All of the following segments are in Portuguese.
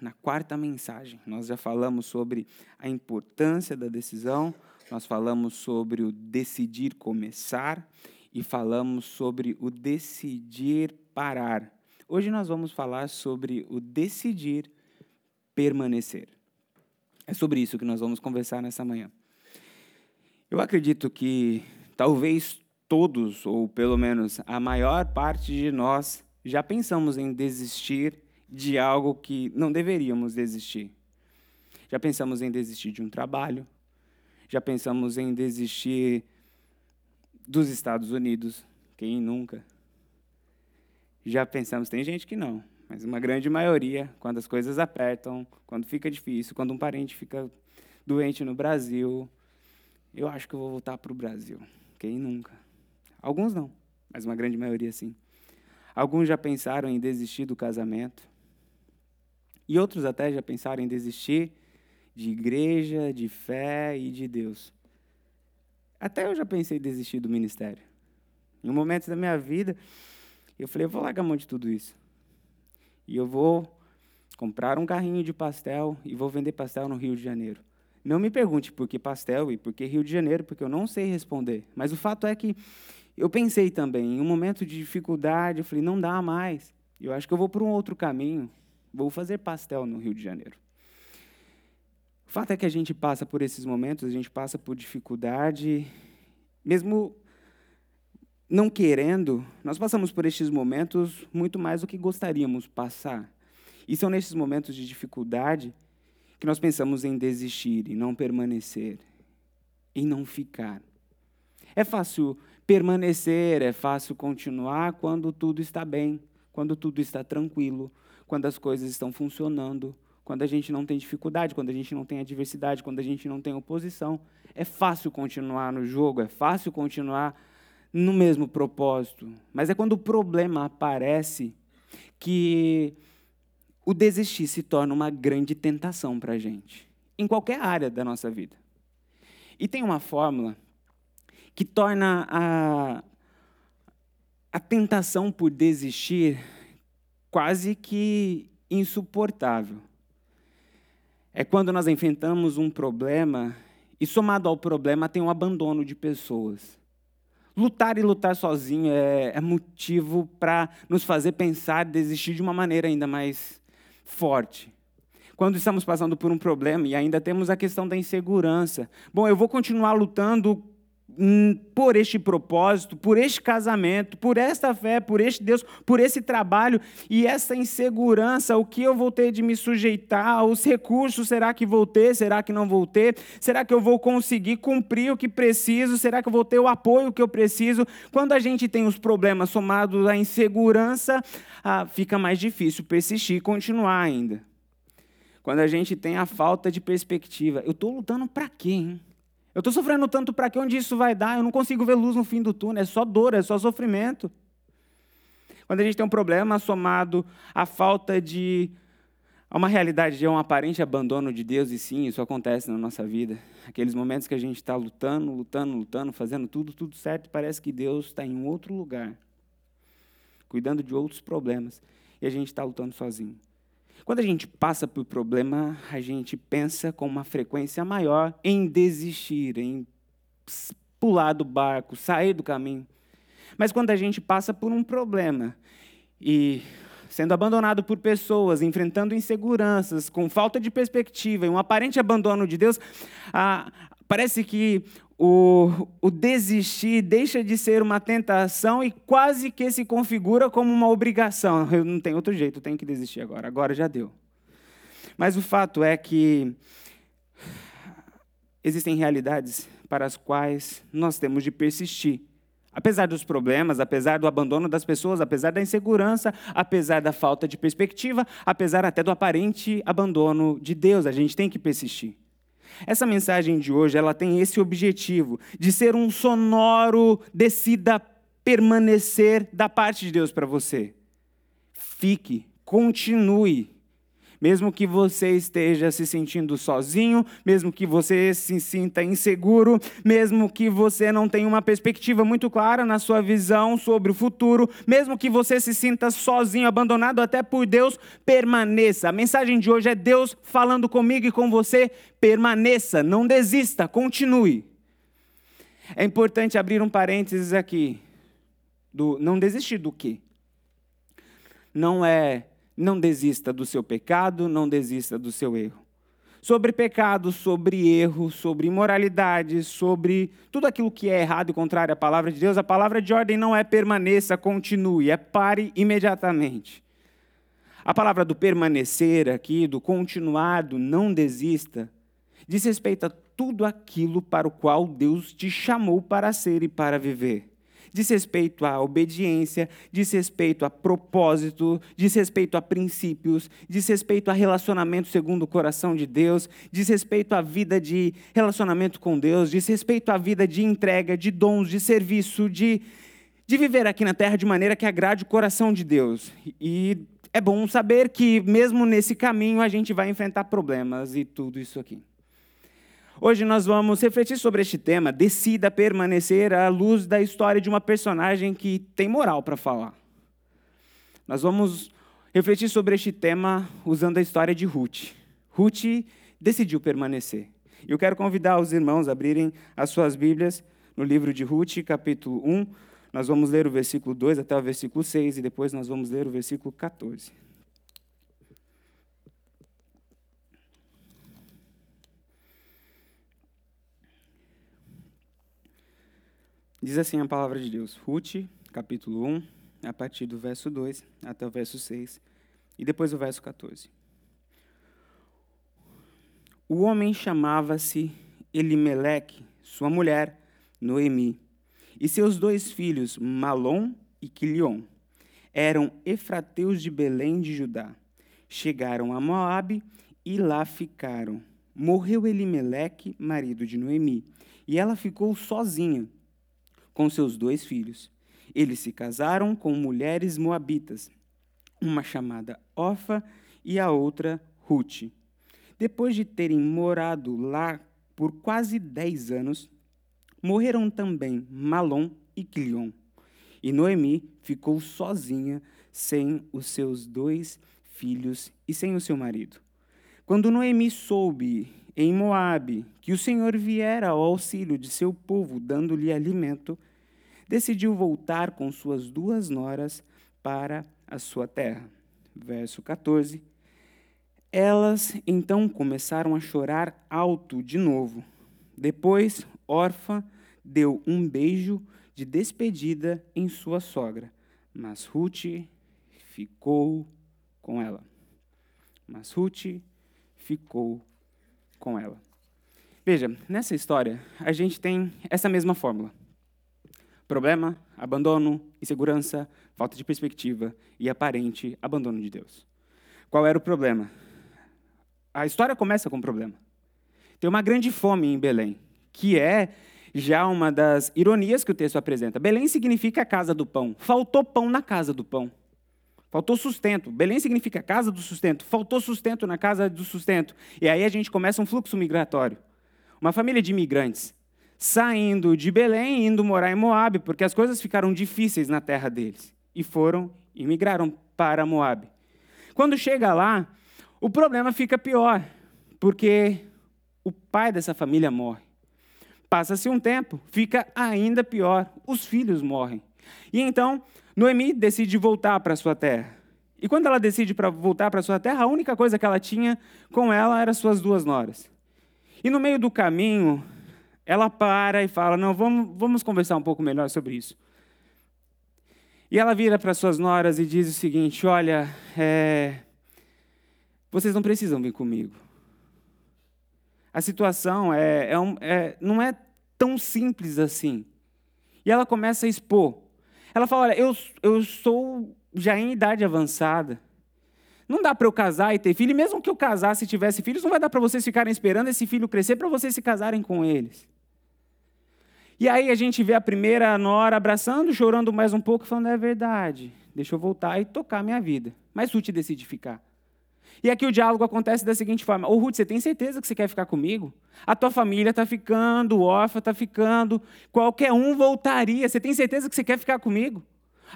na quarta mensagem. Nós já falamos sobre a importância da decisão, nós falamos sobre o decidir começar e falamos sobre o decidir parar. Hoje nós vamos falar sobre o decidir permanecer. É sobre isso que nós vamos conversar nessa manhã. Eu acredito que talvez todos, ou pelo menos a maior parte de nós, já pensamos em desistir de algo que não deveríamos desistir. Já pensamos em desistir de um trabalho, já pensamos em desistir dos Estados Unidos, quem nunca? Já pensamos, tem gente que não, mas uma grande maioria, quando as coisas apertam, quando fica difícil, quando um parente fica doente no Brasil, eu acho que eu vou voltar para o Brasil. Quem nunca? Alguns não, mas uma grande maioria sim. Alguns já pensaram em desistir do casamento. E outros até já pensaram em desistir de igreja, de fé e de Deus. Até eu já pensei em desistir do ministério. Em um momento da minha vida, eu falei, eu vou largar mão de tudo isso. E eu vou comprar um carrinho de pastel e vou vender pastel no Rio de Janeiro. Não me pergunte por que pastel e por que Rio de Janeiro, porque eu não sei responder. Mas o fato é que eu pensei também, em um momento de dificuldade, eu falei, não dá mais. Eu acho que eu vou por um outro caminho. Vou fazer pastel no Rio de Janeiro. O fato é que a gente passa por esses momentos, a gente passa por dificuldade, mesmo não querendo, nós passamos por estes momentos muito mais do que gostaríamos passar. E são nesses momentos de dificuldade que nós pensamos em desistir, em não permanecer, em não ficar. É fácil permanecer, é fácil continuar quando tudo está bem, quando tudo está tranquilo, quando as coisas estão funcionando, quando a gente não tem dificuldade, quando a gente não tem adversidade, quando a gente não tem oposição. É fácil continuar no jogo, é fácil continuar no mesmo propósito. Mas é quando o problema aparece que o desistir se torna uma grande tentação para a gente, em qualquer área da nossa vida. E tem uma fórmula que torna a, a tentação por desistir quase que insuportável. É quando nós enfrentamos um problema e, somado ao problema, tem um abandono de pessoas. Lutar e lutar sozinho é, é motivo para nos fazer pensar, desistir de uma maneira ainda mais forte. Quando estamos passando por um problema e ainda temos a questão da insegurança. Bom, eu vou continuar lutando por este propósito, por este casamento, por esta fé, por este Deus, por esse trabalho e essa insegurança, o que eu vou ter de me sujeitar, os recursos, será que vou ter, será que não vou ter? Será que eu vou conseguir cumprir o que preciso? Será que eu vou ter o apoio que eu preciso? Quando a gente tem os problemas somados à insegurança, ah, fica mais difícil persistir e continuar ainda. Quando a gente tem a falta de perspectiva, eu estou lutando para quê, hein? Eu estou sofrendo tanto para que onde isso vai dar? Eu não consigo ver luz no fim do túnel, é só dor, é só sofrimento. Quando a gente tem um problema somado à falta de. a uma realidade de um aparente abandono de Deus, e sim, isso acontece na nossa vida. Aqueles momentos que a gente está lutando, lutando, lutando, fazendo tudo, tudo certo, parece que Deus está em um outro lugar, cuidando de outros problemas, e a gente está lutando sozinho. Quando a gente passa por problema, a gente pensa com uma frequência maior em desistir, em pular do barco, sair do caminho. Mas quando a gente passa por um problema e sendo abandonado por pessoas, enfrentando inseguranças, com falta de perspectiva e um aparente abandono de Deus, ah, parece que o, o desistir deixa de ser uma tentação e quase que se configura como uma obrigação. Eu não tenho outro jeito, eu tenho que desistir agora. Agora já deu. Mas o fato é que existem realidades para as quais nós temos de persistir. Apesar dos problemas, apesar do abandono das pessoas, apesar da insegurança, apesar da falta de perspectiva, apesar até do aparente abandono de Deus, a gente tem que persistir. Essa mensagem de hoje, ela tem esse objetivo de ser um sonoro decida permanecer da parte de Deus para você. Fique, continue, Mesmo que você esteja se sentindo sozinho, mesmo que você se sinta inseguro, mesmo que você não tenha uma perspectiva muito clara na sua visão sobre o futuro, mesmo que você se sinta sozinho, abandonado até por Deus, permaneça. A mensagem de hoje é Deus falando comigo e com você, permaneça, não desista, continue. É importante abrir um parênteses aqui. Do, não desistir do quê? Não é não desista do seu pecado, não desista do seu erro. Sobre pecado, sobre erro, sobre imoralidade, sobre tudo aquilo que é errado e contrário à palavra de Deus, a palavra de ordem não é permaneça, continue, é pare imediatamente. A palavra do permanecer aqui, do continuar, do não desista, diz respeito a tudo aquilo para o qual Deus te chamou para ser e para viver diz respeito à obediência, diz respeito a propósito, diz respeito a princípios, diz respeito a relacionamento segundo o coração de Deus, diz respeito à vida de relacionamento com Deus, diz respeito à vida de entrega, de dons, de serviço, de, de viver aqui na terra de maneira que agrade o coração de Deus. E é bom saber que, mesmo nesse caminho, a gente vai enfrentar problemas e tudo isso aqui. Hoje nós vamos refletir sobre este tema, decida permanecer à luz da história de uma personagem que tem moral para falar. Nós vamos refletir sobre este tema usando a história de Ruth. Ruth decidiu permanecer. Eu quero convidar os irmãos a abrirem as suas Bíblias no livro de Ruth, capítulo 1. Nós vamos ler o versículo 2 até o versículo 6 e depois nós vamos ler o versículo 14. Diz assim a palavra de Deus, Ruth, capítulo 1, a partir do verso 2 até o verso 6, e depois o verso 14. O homem chamava-se Elimeleque, sua mulher, Noemi, e seus dois filhos, Malom e Quilion, eram efrateus de Belém de Judá. Chegaram a Moabe e lá ficaram. Morreu Elimeleque, marido de Noemi, e ela ficou sozinha com seus dois filhos. Eles se casaram com mulheres moabitas, uma chamada Orfa e a outra Ruth. Depois de terem morado lá por quase dez anos, morreram também Malom e Quilion. E Noemi ficou sozinha, sem os seus dois filhos e sem o seu marido. Quando Noemi soube em Moabe que o Senhor viera ao auxílio de seu povo, dando-lhe alimento, decidiu voltar com suas duas noras para a sua terra. Verso 14. Elas então começaram a chorar alto de novo. Depois, órfã deu um beijo de despedida em sua sogra, mas Ruth ficou com ela. Mas Ruth ficou com ela. Veja, nessa história, a gente tem essa mesma fórmula. Problema, abandono, insegurança, falta de perspectiva e aparente abandono de Deus. Qual era o problema? A história começa com um problema. Tem uma grande fome em Belém, que é já uma das ironias que o texto apresenta. Belém significa a casa do pão. Faltou pão na casa do pão. Faltou sustento. Belém significa casa do sustento. Faltou sustento na casa do sustento. E aí a gente começa um fluxo migratório. Uma família de imigrantes saindo de Belém indo morar em Moabe, porque as coisas ficaram difíceis na terra deles. E foram e migraram para Moabe. Quando chega lá, o problema fica pior, porque o pai dessa família morre. Passa-se um tempo, fica ainda pior, os filhos morrem. E então, Noemi decide voltar para sua terra. E quando ela decide para voltar para sua terra, a única coisa que ela tinha com ela eram suas duas noras. E no meio do caminho, ela para e fala: Não, vamos, vamos conversar um pouco melhor sobre isso. E ela vira para suas noras e diz o seguinte: Olha, é, vocês não precisam vir comigo. A situação é, é, um, é, não é tão simples assim. E ela começa a expor. Ela fala: Olha, eu, eu sou já em idade avançada. Não dá para eu casar e ter filho. E mesmo que eu casasse e tivesse filhos, não vai dar para vocês ficarem esperando esse filho crescer para vocês se casarem com eles. E aí a gente vê a primeira nora abraçando, chorando mais um pouco, falando: é verdade, deixa eu voltar e tocar a minha vida. Mas Ruth decide ficar. E aqui o diálogo acontece da seguinte forma: Ô Ruth, você tem certeza que você quer ficar comigo? A tua família está ficando, o órfão está ficando, qualquer um voltaria. Você tem certeza que você quer ficar comigo?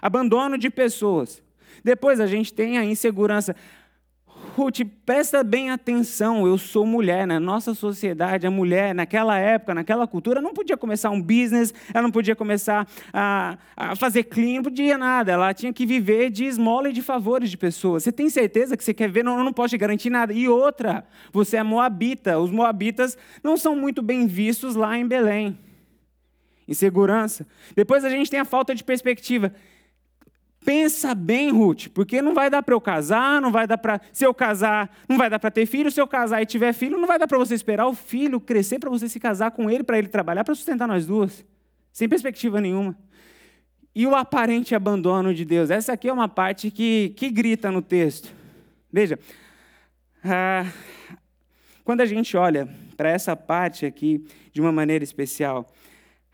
Abandono de pessoas. Depois a gente tem a insegurança. Ruth, presta bem atenção, eu sou mulher. Na nossa sociedade, a mulher, naquela época, naquela cultura, não podia começar um business, ela não podia começar a, a fazer clean, não podia nada. Ela tinha que viver de esmola e de favores de pessoas. Você tem certeza que você quer ver? Não, eu não posso te garantir nada. E outra, você é moabita. Os moabitas não são muito bem vistos lá em Belém. Insegurança. Depois a gente tem a falta de perspectiva. Pensa bem, Ruth, porque não vai dar para eu casar, não vai dar para. Se eu casar, não vai dar para ter filho. Se eu casar e tiver filho, não vai dar para você esperar o filho crescer para você se casar com ele, para ele trabalhar, para sustentar nós duas. Sem perspectiva nenhuma. E o aparente abandono de Deus. Essa aqui é uma parte que, que grita no texto. Veja, ah, quando a gente olha para essa parte aqui de uma maneira especial,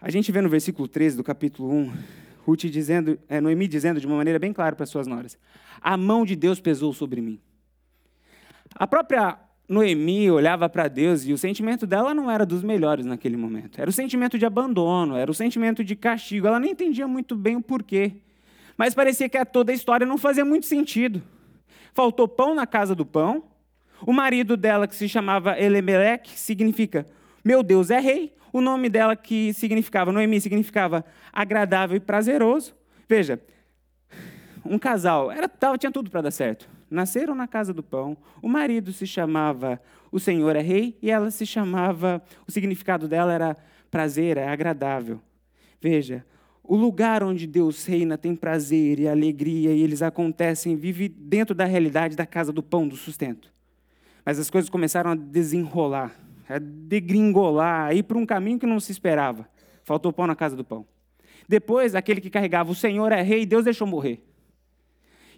a gente vê no versículo 13 do capítulo 1 Ruth dizendo, é, Noemi dizendo de uma maneira bem clara para suas noras: A mão de Deus pesou sobre mim. A própria Noemi olhava para Deus e o sentimento dela não era dos melhores naquele momento. Era o sentimento de abandono, era o sentimento de castigo. Ela nem entendia muito bem o porquê. Mas parecia que toda a história não fazia muito sentido. Faltou pão na casa do pão. O marido dela, que se chamava Elimelech, significa meu Deus é rei. O nome dela, que significava, Noemi, significava agradável e prazeroso. Veja, um casal, era, tinha tudo para dar certo. Nasceram na casa do pão, o marido se chamava O Senhor é Rei, e ela se chamava, o significado dela era prazer, é agradável. Veja, o lugar onde Deus reina tem prazer e alegria, e eles acontecem, vive dentro da realidade da casa do pão, do sustento. Mas as coisas começaram a desenrolar a degringolar, a ir para um caminho que não se esperava. Faltou pão na casa do pão. Depois, aquele que carregava o Senhor é rei, Deus deixou morrer.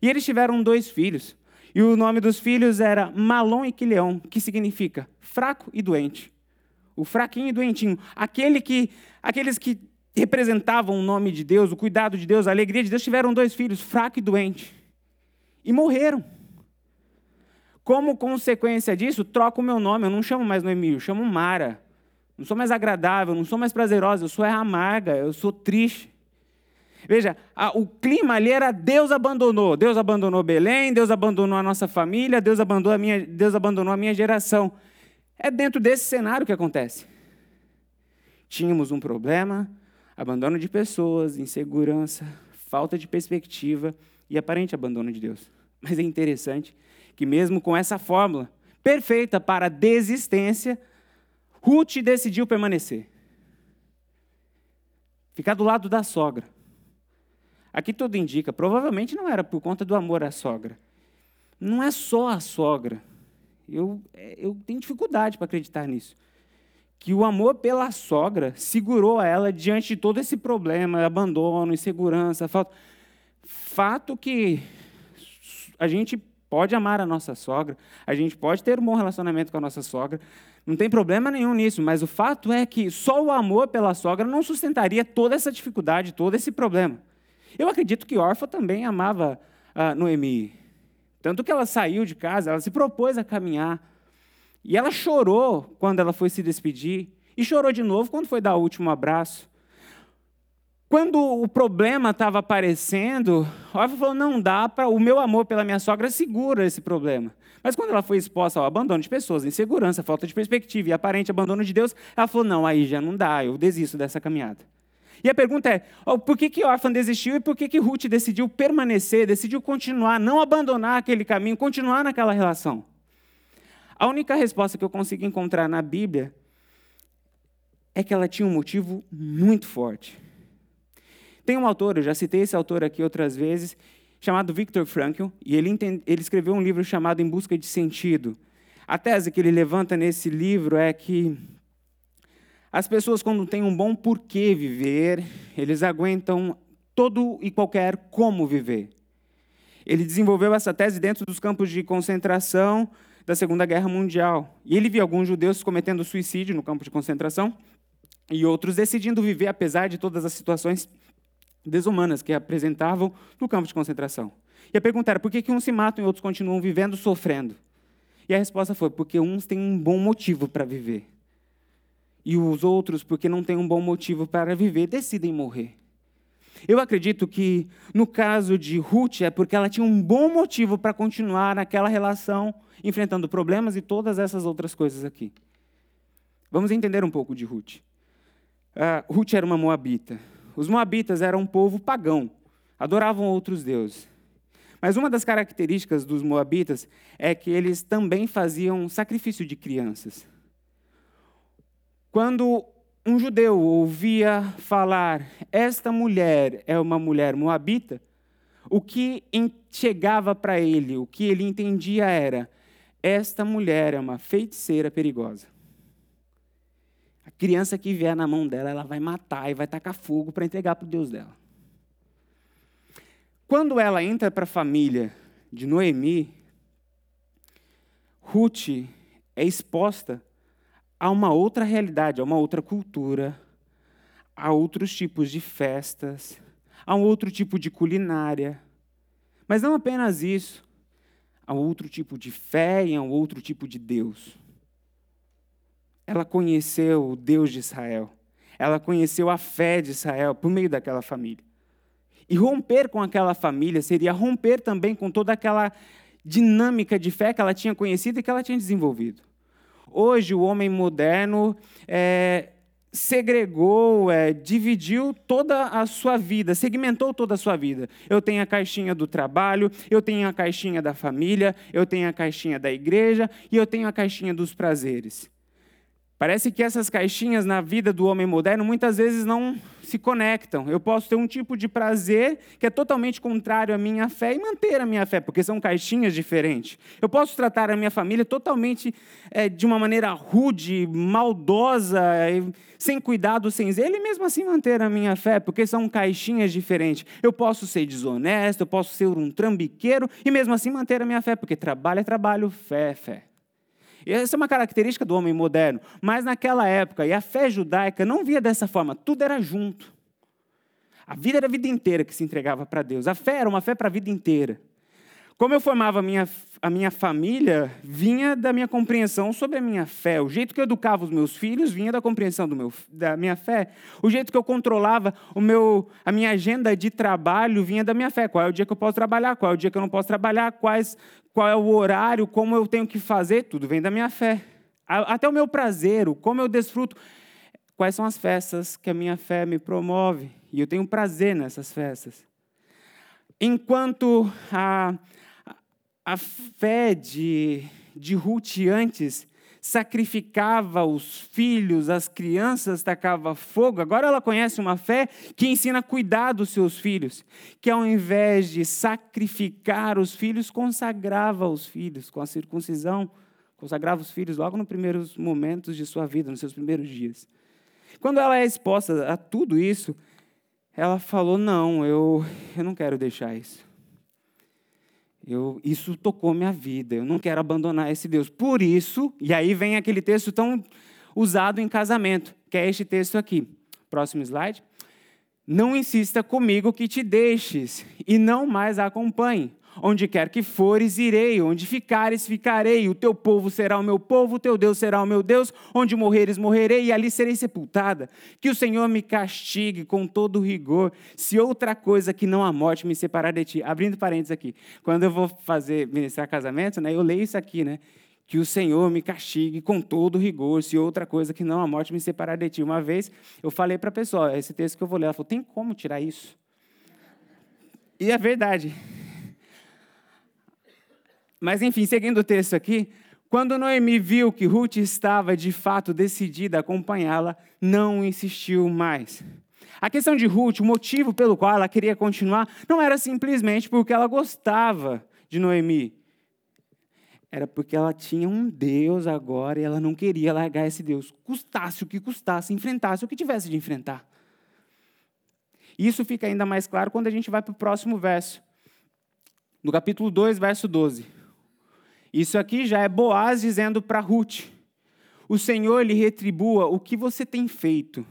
E eles tiveram dois filhos. E o nome dos filhos era Malom e Quileão, que significa fraco e doente. O fraquinho e doentinho. Aquele que, aqueles que representavam o nome de Deus, o cuidado de Deus, a alegria de Deus, tiveram dois filhos, fraco e doente. E morreram. Como consequência disso, troco o meu nome. Eu não chamo mais Noemi, eu chamo Mara. Não sou mais agradável, não sou mais prazerosa, eu sou amarga, eu sou triste. Veja, a, o clima ali era Deus abandonou. Deus abandonou Belém, Deus abandonou a nossa família, Deus abandonou a minha, Deus abandonou a minha geração. É dentro desse cenário que acontece. Tínhamos um problema, abandono de pessoas, insegurança, falta de perspectiva e aparente abandono de Deus. Mas é interessante que, mesmo com essa fórmula perfeita para desistência, Ruth decidiu permanecer. Ficar do lado da sogra. Aqui tudo indica, provavelmente não era por conta do amor à sogra. Não é só a sogra. Eu, eu tenho dificuldade para acreditar nisso. Que o amor pela sogra segurou ela diante de todo esse problema, abandono, insegurança, falta. Fato que a gente pode amar a nossa sogra, a gente pode ter um bom relacionamento com a nossa sogra, não tem problema nenhum nisso, mas o fato é que só o amor pela sogra não sustentaria toda essa dificuldade, todo esse problema. Eu acredito que Orfa também amava a Noemi. Tanto que ela saiu de casa, ela se propôs a caminhar. E ela chorou quando ela foi se despedir. E chorou de novo quando foi dar o último abraço. Quando o problema estava aparecendo, Orfa falou: não dá para. O meu amor pela minha sogra segura esse problema. Mas quando ela foi exposta ao abandono de pessoas, insegurança, falta de perspectiva e aparente abandono de Deus, ela falou: não, aí já não dá, eu desisto dessa caminhada. E a pergunta é: oh, por que, que Orfa desistiu e por que, que Ruth decidiu permanecer, decidiu continuar, não abandonar aquele caminho, continuar naquela relação? A única resposta que eu consigo encontrar na Bíblia é que ela tinha um motivo muito forte. Tem um autor, eu já citei esse autor aqui outras vezes, chamado Viktor Frankl, e ele, ele escreveu um livro chamado Em Busca de Sentido. A tese que ele levanta nesse livro é que as pessoas, quando têm um bom porquê viver, eles aguentam todo e qualquer como viver. Ele desenvolveu essa tese dentro dos campos de concentração da Segunda Guerra Mundial. E ele viu alguns judeus cometendo suicídio no campo de concentração e outros decidindo viver apesar de todas as situações desumanas que apresentavam no campo de concentração. E a pergunta era, por que, que uns se matam e outros continuam vivendo sofrendo? E a resposta foi: porque uns têm um bom motivo para viver. E os outros, porque não têm um bom motivo para viver, decidem morrer. Eu acredito que, no caso de Ruth, é porque ela tinha um bom motivo para continuar naquela relação, enfrentando problemas e todas essas outras coisas aqui. Vamos entender um pouco de Ruth. Uh, Ruth era uma moabita. Os moabitas eram um povo pagão, adoravam outros deuses. Mas uma das características dos moabitas é que eles também faziam sacrifício de crianças. Quando um judeu ouvia falar, esta mulher é uma mulher moabita, o que chegava para ele, o que ele entendia era, esta mulher é uma feiticeira perigosa. A criança que vier na mão dela, ela vai matar e vai tacar fogo para entregar para o Deus dela. Quando ela entra para a família de Noemi, Ruth é exposta a uma outra realidade, a uma outra cultura, a outros tipos de festas, a um outro tipo de culinária. Mas não apenas isso, a outro tipo de fé e a um outro tipo de Deus. Ela conheceu o Deus de Israel. Ela conheceu a fé de Israel por meio daquela família. E romper com aquela família seria romper também com toda aquela dinâmica de fé que ela tinha conhecido e que ela tinha desenvolvido. Hoje, o homem moderno é, segregou, é, dividiu toda a sua vida, segmentou toda a sua vida. Eu tenho a caixinha do trabalho, eu tenho a caixinha da família, eu tenho a caixinha da igreja e eu tenho a caixinha dos prazeres. Parece que essas caixinhas na vida do homem moderno muitas vezes não se conectam. Eu posso ter um tipo de prazer que é totalmente contrário à minha fé e manter a minha fé, porque são caixinhas diferentes. Eu posso tratar a minha família totalmente é, de uma maneira rude, maldosa, sem cuidado, sem zelo, e mesmo assim manter a minha fé, porque são caixinhas diferentes. Eu posso ser desonesto, eu posso ser um trambiqueiro e mesmo assim manter a minha fé, porque trabalho é trabalho, fé é fé. Essa é uma característica do homem moderno. Mas naquela época, e a fé judaica não via dessa forma, tudo era junto. A vida era a vida inteira que se entregava para Deus. A fé era uma fé para a vida inteira. Como eu formava a minha, a minha família, vinha da minha compreensão sobre a minha fé. O jeito que eu educava os meus filhos vinha da compreensão do meu, da minha fé. O jeito que eu controlava o meu, a minha agenda de trabalho vinha da minha fé. Qual é o dia que eu posso trabalhar, qual é o dia que eu não posso trabalhar, quais, qual é o horário, como eu tenho que fazer, tudo vem da minha fé. Até o meu prazer, como eu desfruto. Quais são as festas que a minha fé me promove? E eu tenho prazer nessas festas. Enquanto a a fé de, de Ruth antes sacrificava os filhos, as crianças, tacava fogo. Agora ela conhece uma fé que ensina a cuidar dos seus filhos, que ao invés de sacrificar os filhos, consagrava os filhos com a circuncisão, consagrava os filhos logo nos primeiros momentos de sua vida, nos seus primeiros dias. Quando ela é exposta a tudo isso, ela falou: Não, eu, eu não quero deixar isso. Eu, isso tocou minha vida, eu não quero abandonar esse Deus. Por isso, e aí vem aquele texto tão usado em casamento, que é este texto aqui. Próximo slide. Não insista comigo que te deixes e não mais acompanhe. Onde quer que fores, irei. Onde ficares, ficarei. O teu povo será o meu povo, o teu Deus será o meu Deus. Onde morreres, morrerei, e ali serei sepultada. Que o Senhor me castigue com todo rigor, se outra coisa que não a morte me separar de ti. Abrindo parênteses aqui. Quando eu vou fazer ministrar casamento, né, eu leio isso aqui, né? Que o Senhor me castigue com todo rigor, se outra coisa que não a morte me separar de ti. Uma vez eu falei para a pessoa, esse texto que eu vou ler, ela falou: tem como tirar isso? E é verdade. Mas, enfim, seguindo o texto aqui, quando Noemi viu que Ruth estava de fato decidida a acompanhá-la, não insistiu mais. A questão de Ruth, o motivo pelo qual ela queria continuar, não era simplesmente porque ela gostava de Noemi. Era porque ela tinha um Deus agora e ela não queria largar esse Deus, custasse o que custasse, enfrentasse o que tivesse de enfrentar. Isso fica ainda mais claro quando a gente vai para o próximo verso. No capítulo 2, verso 12. Isso aqui já é Boaz dizendo para Ruth: O Senhor lhe retribua o que você tem feito,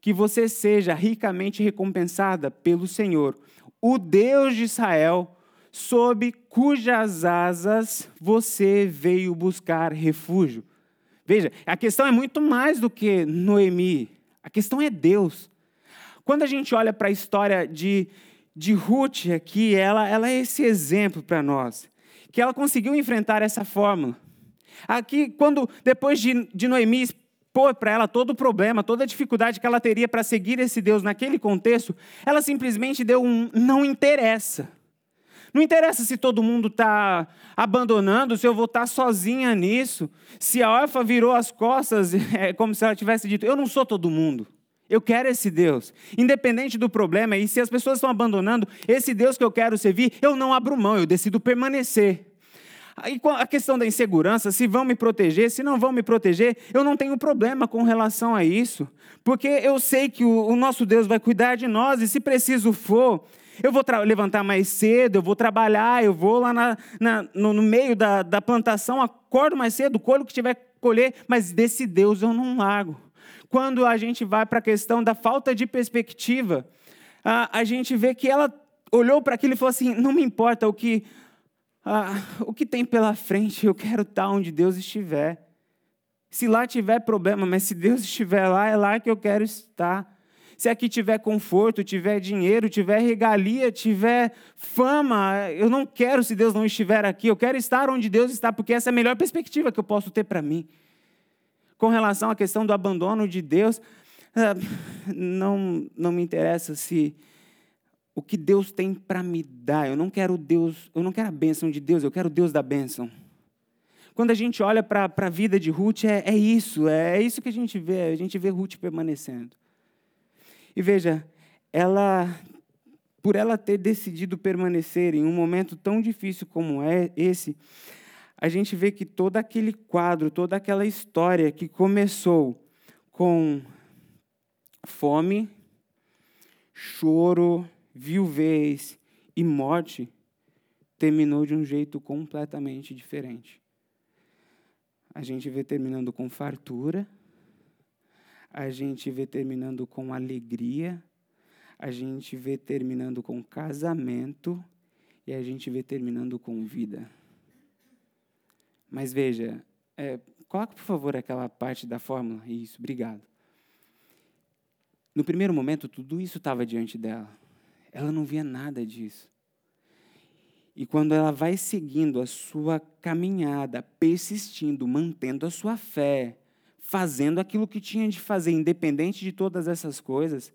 que você seja ricamente recompensada pelo Senhor, o Deus de Israel, sob cujas asas você veio buscar refúgio. Veja, a questão é muito mais do que Noemi, a questão é Deus. Quando a gente olha para a história de, de Ruth aqui, ela, ela é esse exemplo para nós, que ela conseguiu enfrentar essa fórmula. Aqui, quando depois de, de Noemi expor para ela todo o problema, toda a dificuldade que ela teria para seguir esse Deus naquele contexto, ela simplesmente deu um não interessa. Não interessa se todo mundo está abandonando, se eu vou estar tá sozinha nisso, se a órfã virou as costas, é como se ela tivesse dito: Eu não sou todo mundo. Eu quero esse Deus. Independente do problema, e se as pessoas estão abandonando, esse Deus que eu quero servir, eu não abro mão, eu decido permanecer. Aí a questão da insegurança, se vão me proteger, se não vão me proteger, eu não tenho problema com relação a isso, porque eu sei que o, o nosso Deus vai cuidar de nós, e se preciso for, eu vou levantar mais cedo, eu vou trabalhar, eu vou lá na, na, no, no, meio da, da plantação, acordo mais cedo, colho o que tiver que colher, mas desse Deus eu não largo. Quando a gente vai para a questão da falta de perspectiva, a, a gente vê que ela olhou para aquilo e falou assim: não me importa o que, o que tem pela frente, eu quero estar onde Deus estiver. Se lá tiver problema, mas se Deus estiver lá, é lá que eu quero estar se aqui tiver conforto, tiver dinheiro, tiver regalia, tiver fama, eu não quero se Deus não estiver aqui, eu quero estar onde Deus está, porque essa é a melhor perspectiva que eu posso ter para mim. Com relação à questão do abandono de Deus, ah, não, não me interessa se o que Deus tem para me dar. Eu não quero Deus, eu não quero a bênção de Deus, eu quero Deus da bênção. Quando a gente olha para a vida de Ruth, é, é isso, é, é, isso que a gente vê, a gente vê Ruth permanecendo. E veja, ela, por ela ter decidido permanecer em um momento tão difícil como é esse, a gente vê que todo aquele quadro, toda aquela história que começou com fome, choro, viuvez e morte, terminou de um jeito completamente diferente. A gente vê terminando com fartura, a gente vê terminando com alegria, a gente vê terminando com casamento e a gente vê terminando com vida. Mas veja, é, por favor aquela parte da fórmula. Isso, obrigado. No primeiro momento, tudo isso estava diante dela. Ela não via nada disso. E quando ela vai seguindo a sua caminhada, persistindo, mantendo a sua fé, fazendo aquilo que tinha de fazer, independente de todas essas coisas,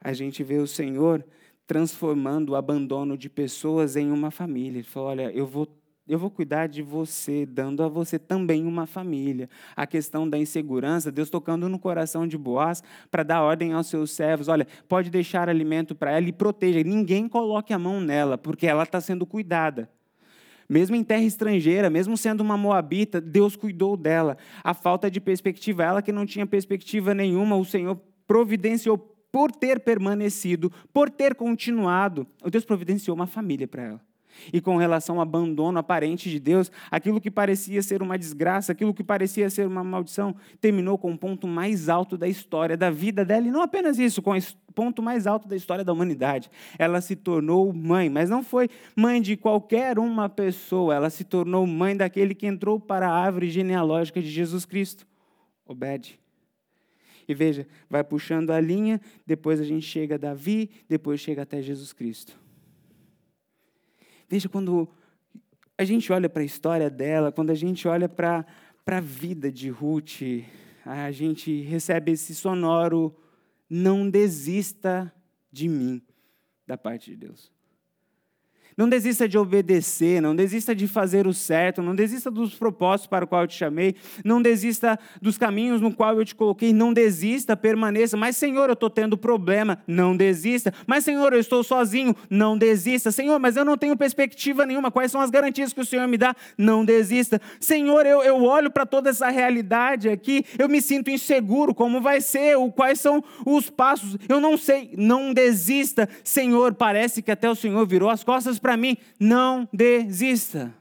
a gente vê o Senhor transformando o abandono de pessoas em uma família. Ele falou: Olha, eu vou, eu vou cuidar de você, dando a você também uma família. A questão da insegurança, Deus tocando no coração de Boaz para dar ordem aos seus servos: Olha, pode deixar alimento para ela e proteja. Ninguém coloque a mão nela, porque ela está sendo cuidada. Mesmo em terra estrangeira, mesmo sendo uma moabita, Deus cuidou dela. A falta de perspectiva, ela que não tinha perspectiva nenhuma, o Senhor providenciou por ter permanecido, por ter continuado. O Deus providenciou uma família para ela. E com relação ao abandono aparente de Deus, aquilo que parecia ser uma desgraça, aquilo que parecia ser uma maldição, terminou com o ponto mais alto da história da vida dela. E não apenas isso, com o ponto mais alto da história da humanidade. Ela se tornou mãe, mas não foi mãe de qualquer uma pessoa, ela se tornou mãe daquele que entrou para a árvore genealógica de Jesus Cristo, Obed. E veja, vai puxando a linha, depois a gente chega a Davi, depois chega até Jesus Cristo. Veja, quando a gente olha para a história dela, quando a gente olha para a vida de Ruth, a gente recebe esse sonoro: não desista de mim, da parte de Deus. Não desista de obedecer, não desista de fazer o certo, não desista dos propósitos para o qual eu te chamei, não desista dos caminhos no qual eu te coloquei, não desista, permaneça. Mas, Senhor, eu estou tendo problema, não desista. Mas, Senhor, eu estou sozinho, não desista. Senhor, mas eu não tenho perspectiva nenhuma, quais são as garantias que o Senhor me dá? Não desista. Senhor, eu, eu olho para toda essa realidade aqui, eu me sinto inseguro, como vai ser, o, quais são os passos, eu não sei, não desista. Senhor, parece que até o Senhor virou as costas para mim, não desista.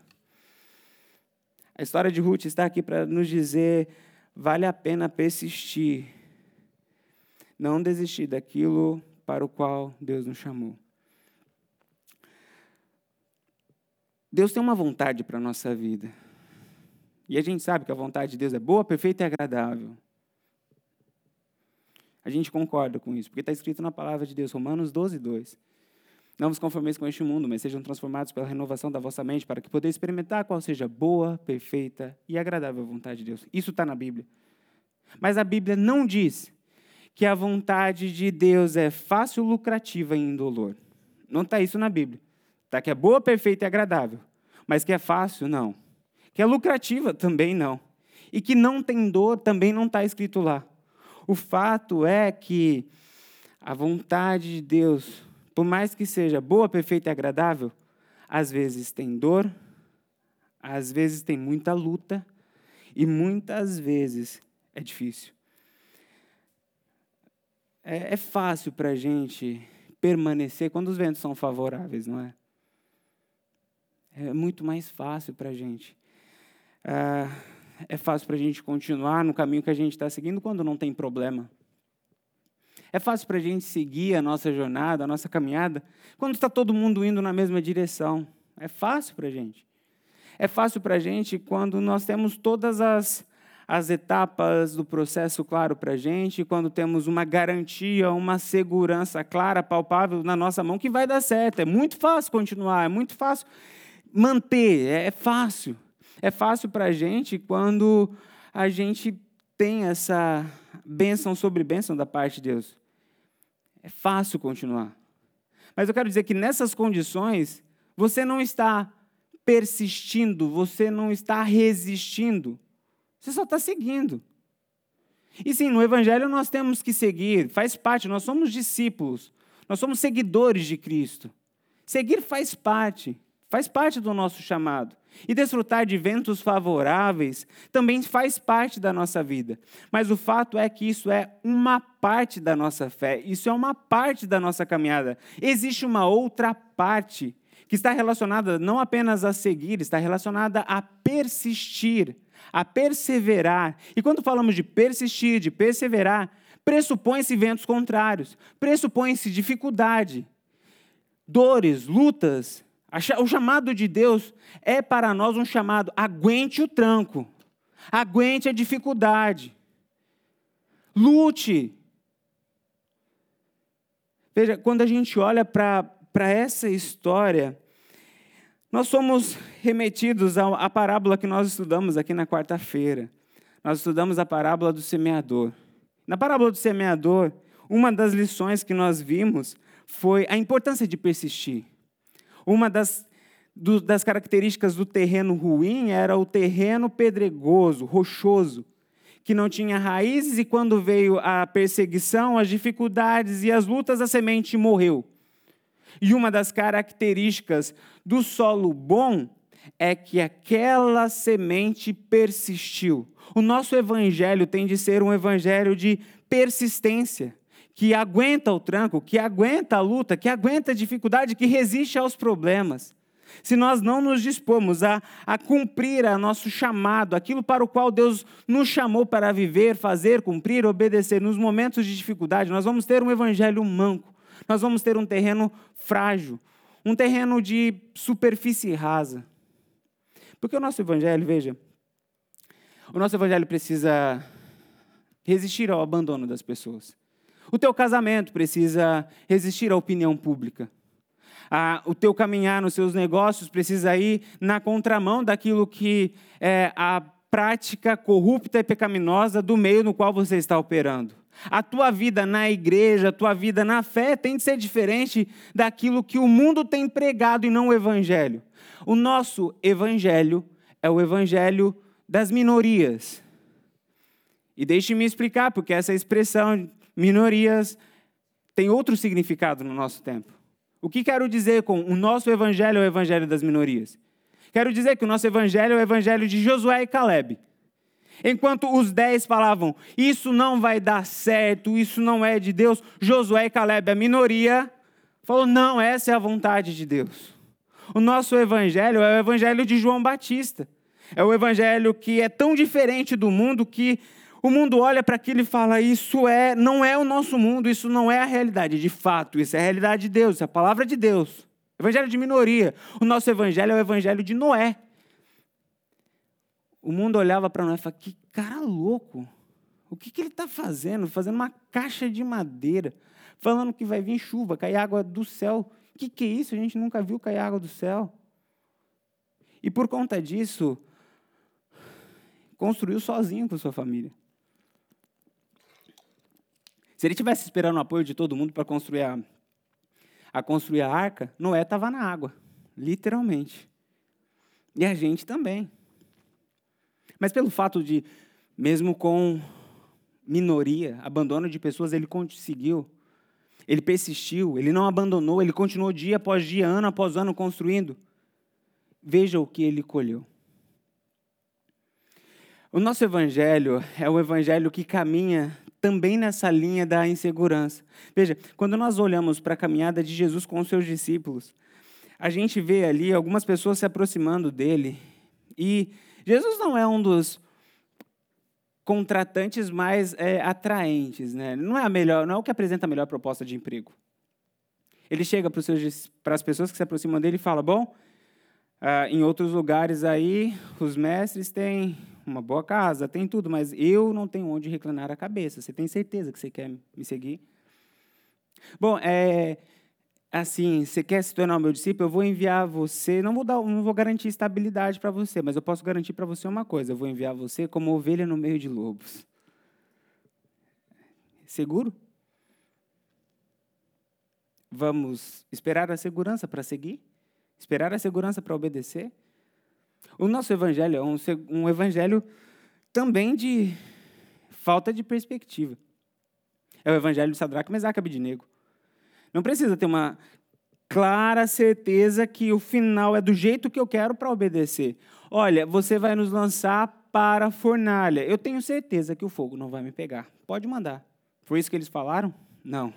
A história de Ruth está aqui para nos dizer: vale a pena persistir, não desistir daquilo para o qual Deus nos chamou. Deus tem uma vontade para a nossa vida. E a gente sabe que a vontade de Deus é boa, perfeita e agradável. A gente concorda com isso, porque está escrito na palavra de Deus, Romanos 12, 2. Não vos conformeis com este mundo, mas sejam transformados pela renovação da vossa mente, para que podeis experimentar qual seja boa, perfeita e agradável a vontade de Deus. Isso está na Bíblia. Mas a Bíblia não diz que a vontade de Deus é fácil, lucrativa e indolor. Não está isso na Bíblia. Está que é boa, perfeita e agradável. Mas que é fácil, não. Que é lucrativa, também não. E que não tem dor, também não está escrito lá. O fato é que a vontade de Deus, por mais que seja boa, perfeita e agradável, às vezes tem dor, às vezes tem muita luta, e muitas vezes é difícil. É, é fácil para a gente permanecer quando os ventos são favoráveis, não é? É muito mais fácil para a gente. Ah, é fácil para a gente continuar no caminho que a gente está seguindo quando não tem problema. É fácil para a gente seguir a nossa jornada, a nossa caminhada, quando está todo mundo indo na mesma direção. É fácil para a gente. É fácil para a gente quando nós temos todas as, as etapas do processo claro para a gente, quando temos uma garantia, uma segurança clara, palpável na nossa mão que vai dar certo. É muito fácil continuar, é muito fácil manter, é, é fácil. É fácil para a gente quando a gente tem essa bênção sobre bênção da parte de Deus. É fácil continuar. Mas eu quero dizer que nessas condições, você não está persistindo, você não está resistindo, você só está seguindo. E sim, no Evangelho nós temos que seguir, faz parte, nós somos discípulos, nós somos seguidores de Cristo. Seguir faz parte, faz parte do nosso chamado. E desfrutar de ventos favoráveis também faz parte da nossa vida. Mas o fato é que isso é uma parte da nossa fé, isso é uma parte da nossa caminhada. Existe uma outra parte que está relacionada não apenas a seguir, está relacionada a persistir, a perseverar. E quando falamos de persistir, de perseverar, pressupõe-se ventos contrários, pressupõe-se dificuldade, dores, lutas, o chamado de Deus é para nós um chamado, aguente o tranco, aguente a dificuldade, lute. Veja, quando a gente olha para essa história, nós somos remetidos à parábola que nós estudamos aqui na quarta-feira. Nós estudamos a parábola do semeador. Na parábola do semeador, uma das lições que nós vimos foi a importância de persistir. Uma das, do, das características do terreno ruim era o terreno pedregoso, rochoso, que não tinha raízes, e quando veio a perseguição, as dificuldades e as lutas, a semente morreu. E uma das características do solo bom é que aquela semente persistiu. O nosso evangelho tem de ser um evangelho de persistência que aguenta o tranco, que aguenta a luta, que aguenta a dificuldade, que resiste aos problemas. Se nós não nos dispomos a, a cumprir a nosso chamado, aquilo para o qual Deus nos chamou para viver, fazer, cumprir, obedecer, nos momentos de dificuldade, nós vamos ter um evangelho manco, nós vamos ter um terreno frágil, um terreno de superfície rasa. Porque o nosso evangelho, veja, o nosso evangelho precisa resistir ao abandono das pessoas. O teu casamento precisa resistir à opinião pública. Ah, o teu caminhar nos seus negócios precisa ir na contramão daquilo que é a prática corrupta e pecaminosa do meio no qual você está operando. A tua vida na igreja, a tua vida na fé tem de ser diferente daquilo que o mundo tem pregado e não o evangelho. O nosso evangelho é o evangelho das minorias. E deixe-me explicar, porque essa expressão minorias tem outro significado no nosso tempo. O que quero dizer com o nosso evangelho é o evangelho das minorias? Quero dizer que o nosso evangelho é o evangelho de Josué e Caleb. Enquanto os dez falavam, isso não vai dar certo, isso não é de Deus, Josué e Caleb, a minoria, falou, não, essa é a vontade de Deus. O nosso evangelho é o evangelho de João Batista. É o evangelho que é tão diferente do mundo que o mundo olha para aquilo e fala: Isso é, não é o nosso mundo, isso não é a realidade. De fato, isso é a realidade de Deus, isso é a palavra de Deus. Evangelho de minoria. O nosso evangelho é o evangelho de Noé. O mundo olhava para Noé e falava: que cara louco. O que, que ele está fazendo? Fazendo uma caixa de madeira, falando que vai vir chuva, cair água do céu. O que, que é isso? A gente nunca viu cair água do céu. E por conta disso, construiu sozinho com sua família. Se ele tivesse esperando o apoio de todo mundo para construir a, a construir a arca, Noé estava na água, literalmente. E a gente também. Mas pelo fato de, mesmo com minoria, abandono de pessoas, ele conseguiu. Ele persistiu, ele não abandonou, ele continuou dia após dia, ano após ano construindo. Veja o que ele colheu. O nosso evangelho é o evangelho que caminha também nessa linha da insegurança. Veja, quando nós olhamos para a caminhada de Jesus com os seus discípulos, a gente vê ali algumas pessoas se aproximando dele e Jesus não é um dos contratantes mais é, atraentes, né? Não é a melhor, não é o que apresenta a melhor proposta de emprego. Ele chega para as pessoas que se aproximam dele e fala: bom, ah, em outros lugares aí os mestres têm uma boa casa, tem tudo, mas eu não tenho onde reclinar a cabeça. Você tem certeza que você quer me seguir? Bom, é assim, você quer se tornar meu discípulo? Eu vou enviar você, não vou dar, não vou garantir estabilidade para você, mas eu posso garantir para você uma coisa, eu vou enviar você como ovelha no meio de lobos. Seguro? Vamos esperar a segurança para seguir? Esperar a segurança para obedecer? O nosso evangelho é um, um evangelho também de falta de perspectiva. É o evangelho de Sadraque, Mesaque e Abidinego. Não precisa ter uma clara certeza que o final é do jeito que eu quero para obedecer. Olha, você vai nos lançar para a fornalha. Eu tenho certeza que o fogo não vai me pegar. Pode mandar. Foi isso que eles falaram? Não.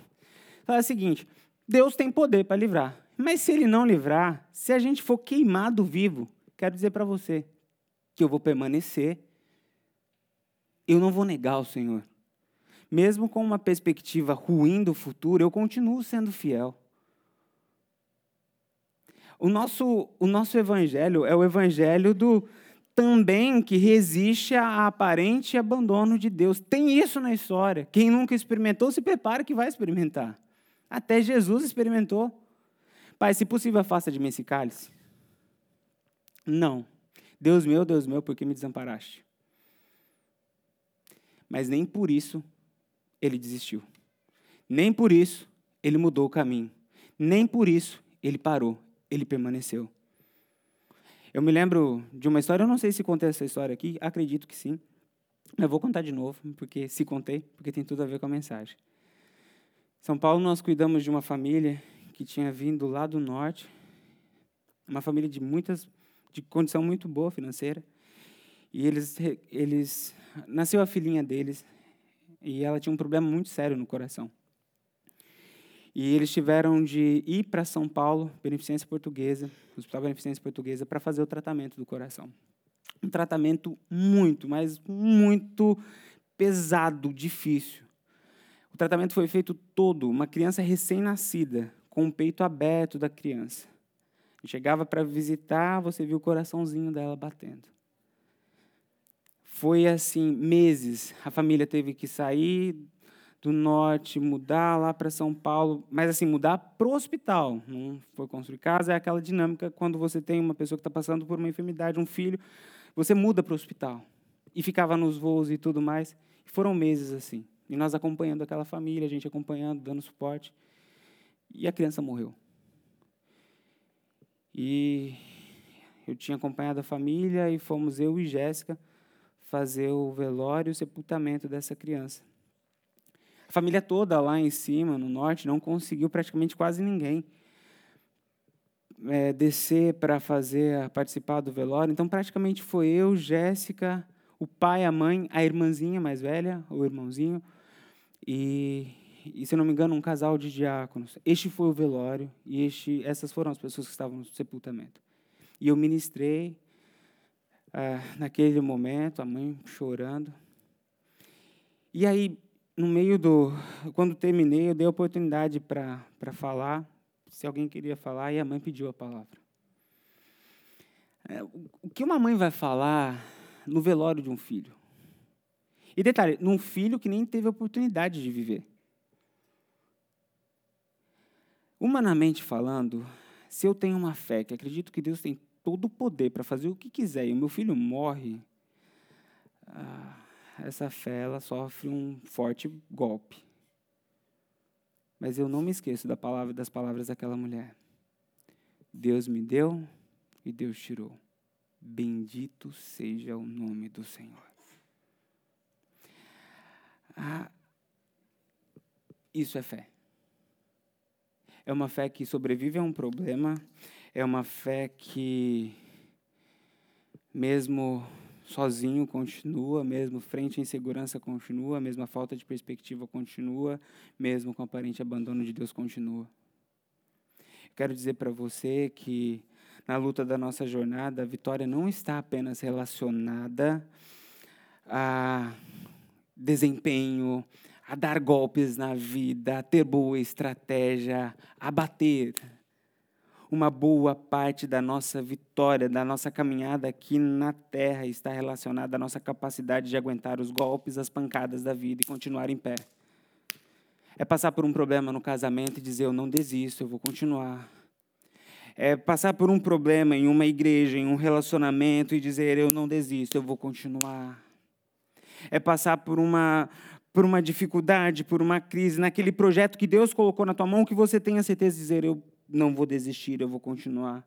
Fala o seguinte: Deus tem poder para livrar. Mas se ele não livrar, se a gente for queimado vivo, Quero dizer para você que eu vou permanecer, eu não vou negar o Senhor. Mesmo com uma perspectiva ruim do futuro, eu continuo sendo fiel. O nosso, o nosso evangelho é o evangelho do também que resiste a aparente abandono de Deus. Tem isso na história. Quem nunca experimentou, se prepara que vai experimentar. Até Jesus experimentou. Pai, se possível, afasta de mim esse cálice. Não. Deus meu, Deus meu, por que me desamparaste? Mas nem por isso ele desistiu. Nem por isso ele mudou o caminho. Nem por isso ele parou. Ele permaneceu. Eu me lembro de uma história, eu não sei se contei essa história aqui, acredito que sim. Eu vou contar de novo, porque se contei, porque tem tudo a ver com a mensagem. São Paulo nós cuidamos de uma família que tinha vindo lá do norte, uma família de muitas de condição muito boa financeira. E eles, eles nasceu a filhinha deles e ela tinha um problema muito sério no coração. E eles tiveram de ir para São Paulo, Beneficência Portuguesa, Hospital Beneficência Portuguesa, para fazer o tratamento do coração. Um tratamento muito, mas muito pesado, difícil. O tratamento foi feito todo, uma criança recém-nascida, com o peito aberto da criança. Chegava para visitar, você viu o coraçãozinho dela batendo. Foi assim, meses. A família teve que sair do norte, mudar lá para São Paulo, mas assim, mudar para o hospital. Não foi construir casa, é aquela dinâmica quando você tem uma pessoa que está passando por uma enfermidade, um filho, você muda para o hospital. E ficava nos voos e tudo mais. E foram meses assim. E nós acompanhando aquela família, a gente acompanhando, dando suporte. E a criança morreu. E eu tinha acompanhado a família e fomos eu e Jéssica fazer o velório e o sepultamento dessa criança. A família toda lá em cima, no norte, não conseguiu praticamente quase ninguém é, descer para fazer participar do velório. Então, praticamente foi eu, Jéssica, o pai, a mãe, a irmãzinha mais velha, o irmãozinho, e, e, se não me engano, um casal de diáconos. Este foi o velório e este, essas foram as pessoas que estavam no sepultamento. E eu ministrei ah, naquele momento, a mãe chorando. E aí, no meio do. Quando terminei, eu dei a oportunidade para falar. se alguém queria falar e a mãe pediu a palavra. É, o que uma mãe vai falar no velório de um filho? E detalhe, num filho que nem teve oportunidade de viver. Humanamente falando, se eu tenho uma fé que acredito que Deus tem todo o poder para fazer o que quiser e o meu filho morre, ah, essa fé ela sofre um forte golpe. Mas eu não me esqueço da palavra, das palavras daquela mulher. Deus me deu e Deus tirou. Bendito seja o nome do Senhor. Ah, isso é fé. É uma fé que sobrevive a um problema, é uma fé que, mesmo sozinho, continua, mesmo frente à insegurança, continua, mesmo a falta de perspectiva, continua, mesmo com o aparente abandono de Deus, continua. Quero dizer para você que na luta da nossa jornada, a vitória não está apenas relacionada a desempenho, a dar golpes na vida, a ter boa estratégia, a bater. Uma boa parte da nossa vitória, da nossa caminhada aqui na terra está relacionada à nossa capacidade de aguentar os golpes, as pancadas da vida e continuar em pé. É passar por um problema no casamento e dizer: Eu não desisto, eu vou continuar é, passar por um problema em uma igreja, em um relacionamento e dizer eu não desisto, eu vou continuar. É passar por uma por uma dificuldade, por uma crise, naquele projeto que Deus colocou na tua mão, que você tenha certeza de dizer eu não vou desistir, eu vou continuar.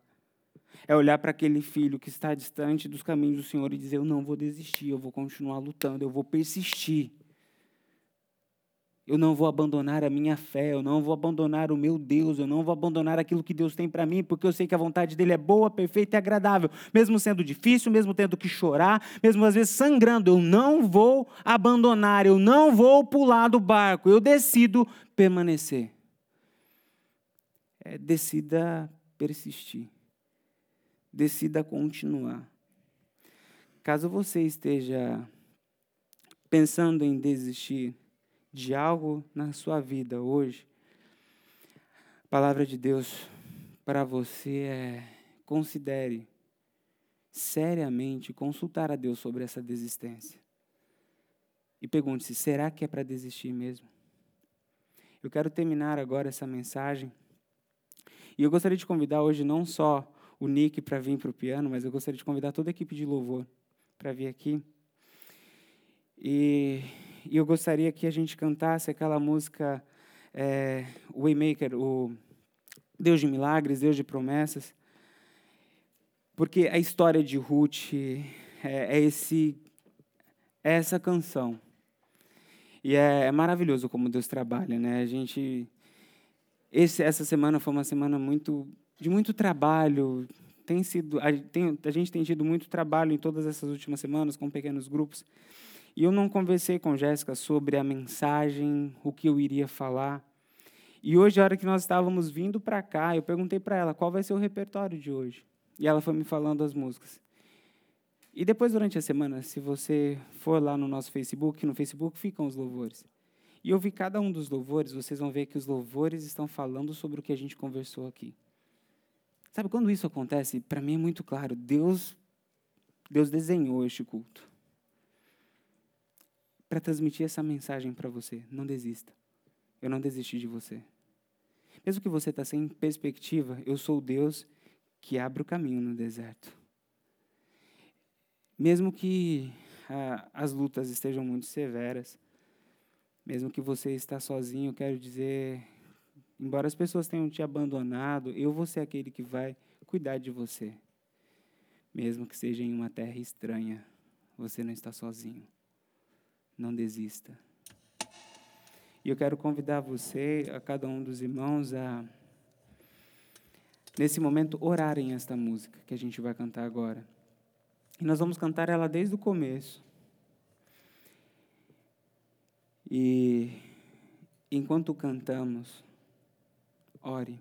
É olhar para aquele filho que está distante dos caminhos do Senhor e dizer eu não vou desistir, eu vou continuar lutando, eu vou persistir. Eu não vou abandonar a minha fé, eu não vou abandonar o meu Deus, eu não vou abandonar aquilo que Deus tem para mim, porque eu sei que a vontade dele é boa, perfeita e agradável. Mesmo sendo difícil, mesmo tendo que chorar, mesmo às vezes sangrando, eu não vou abandonar, eu não vou pular do barco, eu decido permanecer. É, decida persistir, decida continuar. Caso você esteja pensando em desistir, de algo na sua vida hoje, a palavra de Deus para você é considere seriamente consultar a Deus sobre essa desistência. E pergunte-se: será que é para desistir mesmo? Eu quero terminar agora essa mensagem. E eu gostaria de convidar hoje não só o Nick para vir para o piano, mas eu gostaria de convidar toda a equipe de louvor para vir aqui. E e eu gostaria que a gente cantasse aquela música é, Waymaker, o Deus de milagres, Deus de promessas, porque a história de Ruth é, é esse, é essa canção. E é, é, maravilhoso como Deus trabalha, né? A gente esse, essa semana foi uma semana muito de muito trabalho. Tem sido a, tem, a gente tem tido muito trabalho em todas essas últimas semanas com pequenos grupos. E eu não conversei com Jéssica sobre a mensagem, o que eu iria falar. E hoje, a hora que nós estávamos vindo para cá, eu perguntei para ela qual vai ser o repertório de hoje. E ela foi me falando as músicas. E depois, durante a semana, se você for lá no nosso Facebook, no Facebook ficam os louvores. E ouvir cada um dos louvores, vocês vão ver que os louvores estão falando sobre o que a gente conversou aqui. Sabe, quando isso acontece, para mim é muito claro, Deus, Deus desenhou este culto para transmitir essa mensagem para você. Não desista. Eu não desisti de você. Mesmo que você está sem perspectiva, eu sou o Deus que abre o caminho no deserto. Mesmo que ah, as lutas estejam muito severas, mesmo que você está sozinho, quero dizer, embora as pessoas tenham te abandonado, eu vou ser aquele que vai cuidar de você. Mesmo que seja em uma terra estranha, você não está sozinho não desista. E eu quero convidar você, a cada um dos irmãos, a, nesse momento, orarem esta música que a gente vai cantar agora. E nós vamos cantar ela desde o começo. E enquanto cantamos, ore.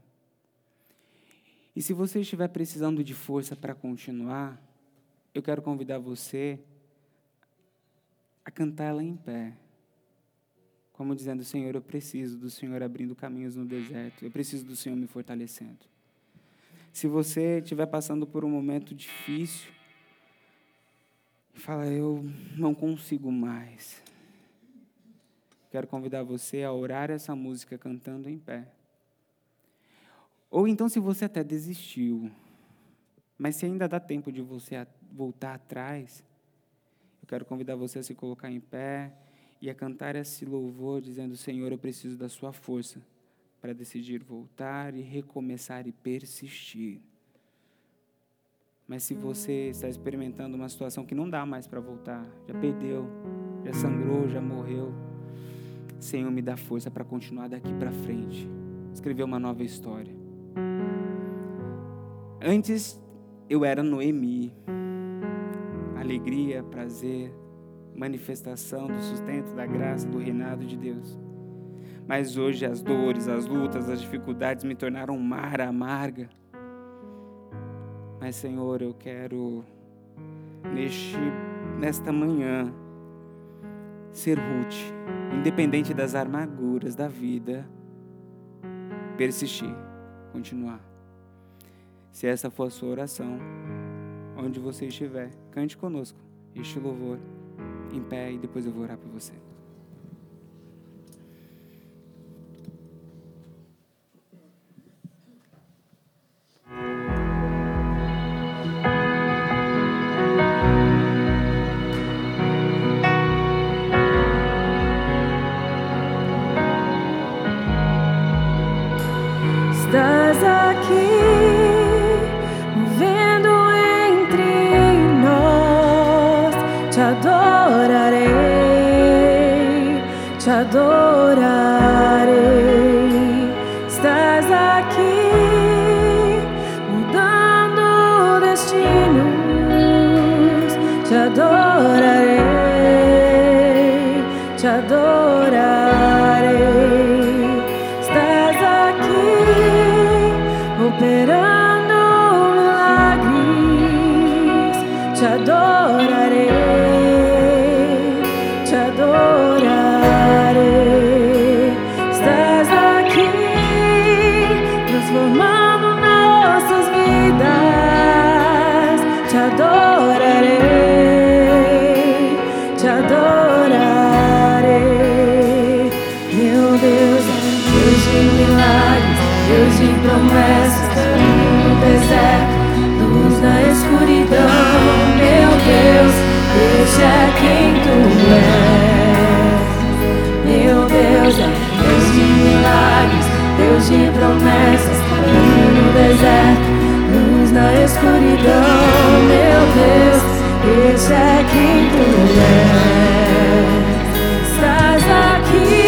E se você estiver precisando de força para continuar, eu quero convidar você a cantá-la em pé, como dizendo: Senhor, eu preciso do Senhor abrindo caminhos no deserto, eu preciso do Senhor me fortalecendo. Se você estiver passando por um momento difícil, fala, eu não consigo mais. Quero convidar você a orar essa música cantando em pé. Ou então, se você até desistiu, mas se ainda dá tempo de você voltar atrás, quero convidar você a se colocar em pé e a cantar esse louvor, dizendo: Senhor, eu preciso da Sua força para decidir voltar e recomeçar e persistir. Mas se você está experimentando uma situação que não dá mais para voltar, já perdeu, já sangrou, já morreu, Senhor, me dá força para continuar daqui para frente, escrever uma nova história. Antes eu era Noemi, alegria, prazer, manifestação do sustento, da graça, do reinado de Deus. Mas hoje as dores, as lutas, as dificuldades me tornaram mar amarga. Mas, Senhor, eu quero, neste, nesta manhã, ser Ruth, independente das amarguras da vida, persistir, continuar. Se essa for a sua oração, onde você estiver, cante conosco este louvor em pé e depois eu vou orar por você. Promessas, deserto, luz na escuridão, meu Deus, veja é quem tu és. Meu Deus é Deus de milagres, Deus de promessas, caminho no deserto, luz na escuridão, meu Deus, veja é quem tu és. Estás aqui.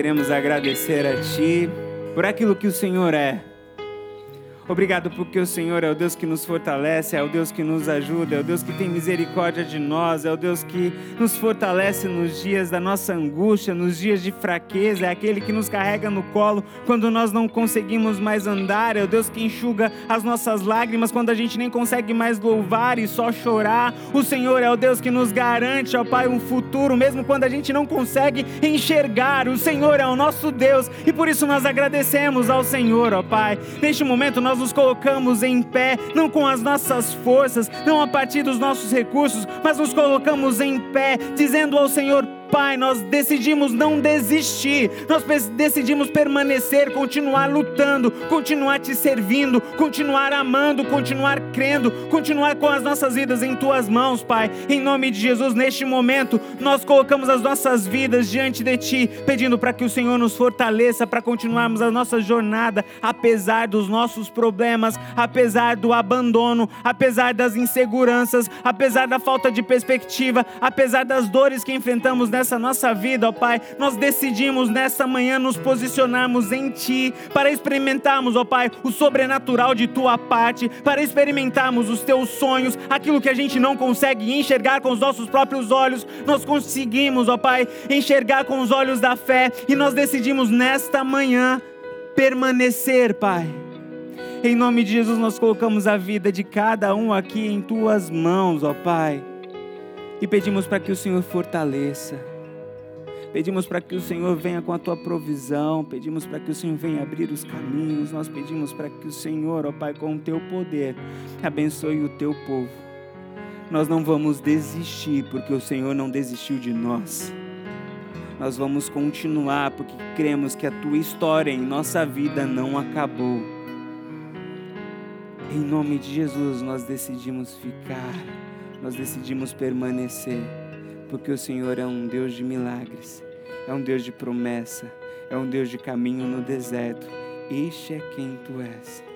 Queremos agradecer a Ti por aquilo que o Senhor é. Obrigado porque o Senhor é o Deus que nos fortalece, é o Deus que nos ajuda, é o Deus que tem misericórdia de nós, é o Deus que nos fortalece nos dias da nossa angústia, nos dias de fraqueza, é aquele que nos carrega no colo quando nós não conseguimos mais andar, é o Deus que enxuga as nossas lágrimas quando a gente nem consegue mais louvar e só chorar. O Senhor é o Deus que nos garante, ó Pai, um futuro, mesmo quando a gente não consegue enxergar. O Senhor é o nosso Deus e por isso nós agradecemos ao Senhor, ó Pai. Neste momento nós nos colocamos em pé, não com as nossas forças, não a partir dos nossos recursos, mas nos colocamos em pé, dizendo ao Senhor: Pai, nós decidimos não desistir, nós decidimos permanecer, continuar lutando, continuar te servindo, continuar amando, continuar crendo, continuar com as nossas vidas em tuas mãos, Pai. Em nome de Jesus, neste momento, nós colocamos as nossas vidas diante de ti, pedindo para que o Senhor nos fortaleça para continuarmos a nossa jornada, apesar dos nossos problemas, apesar do abandono, apesar das inseguranças, apesar da falta de perspectiva, apesar das dores que enfrentamos nessa nossa vida, ó Pai, nós decidimos nessa manhã nos posicionarmos em Ti para experimentarmos, ó Pai, o sobrenatural de Tua parte, para experimentarmos os Teus sonhos, aquilo que a gente não consegue enxergar com os nossos próprios olhos, nós conseguimos, ó Pai, enxergar com os olhos da fé e nós decidimos nesta manhã permanecer, Pai. Em nome de Jesus, nós colocamos a vida de cada um aqui em tuas mãos, ó Pai. E pedimos para que o Senhor fortaleça. Pedimos para que o Senhor venha com a tua provisão. Pedimos para que o Senhor venha abrir os caminhos. Nós pedimos para que o Senhor, ó Pai, com o teu poder, abençoe o teu povo. Nós não vamos desistir, porque o Senhor não desistiu de nós. Nós vamos continuar, porque cremos que a tua história em nossa vida não acabou. Em nome de Jesus, nós decidimos ficar, nós decidimos permanecer, porque o Senhor é um Deus de milagres, é um Deus de promessa, é um Deus de caminho no deserto. Este é quem tu és.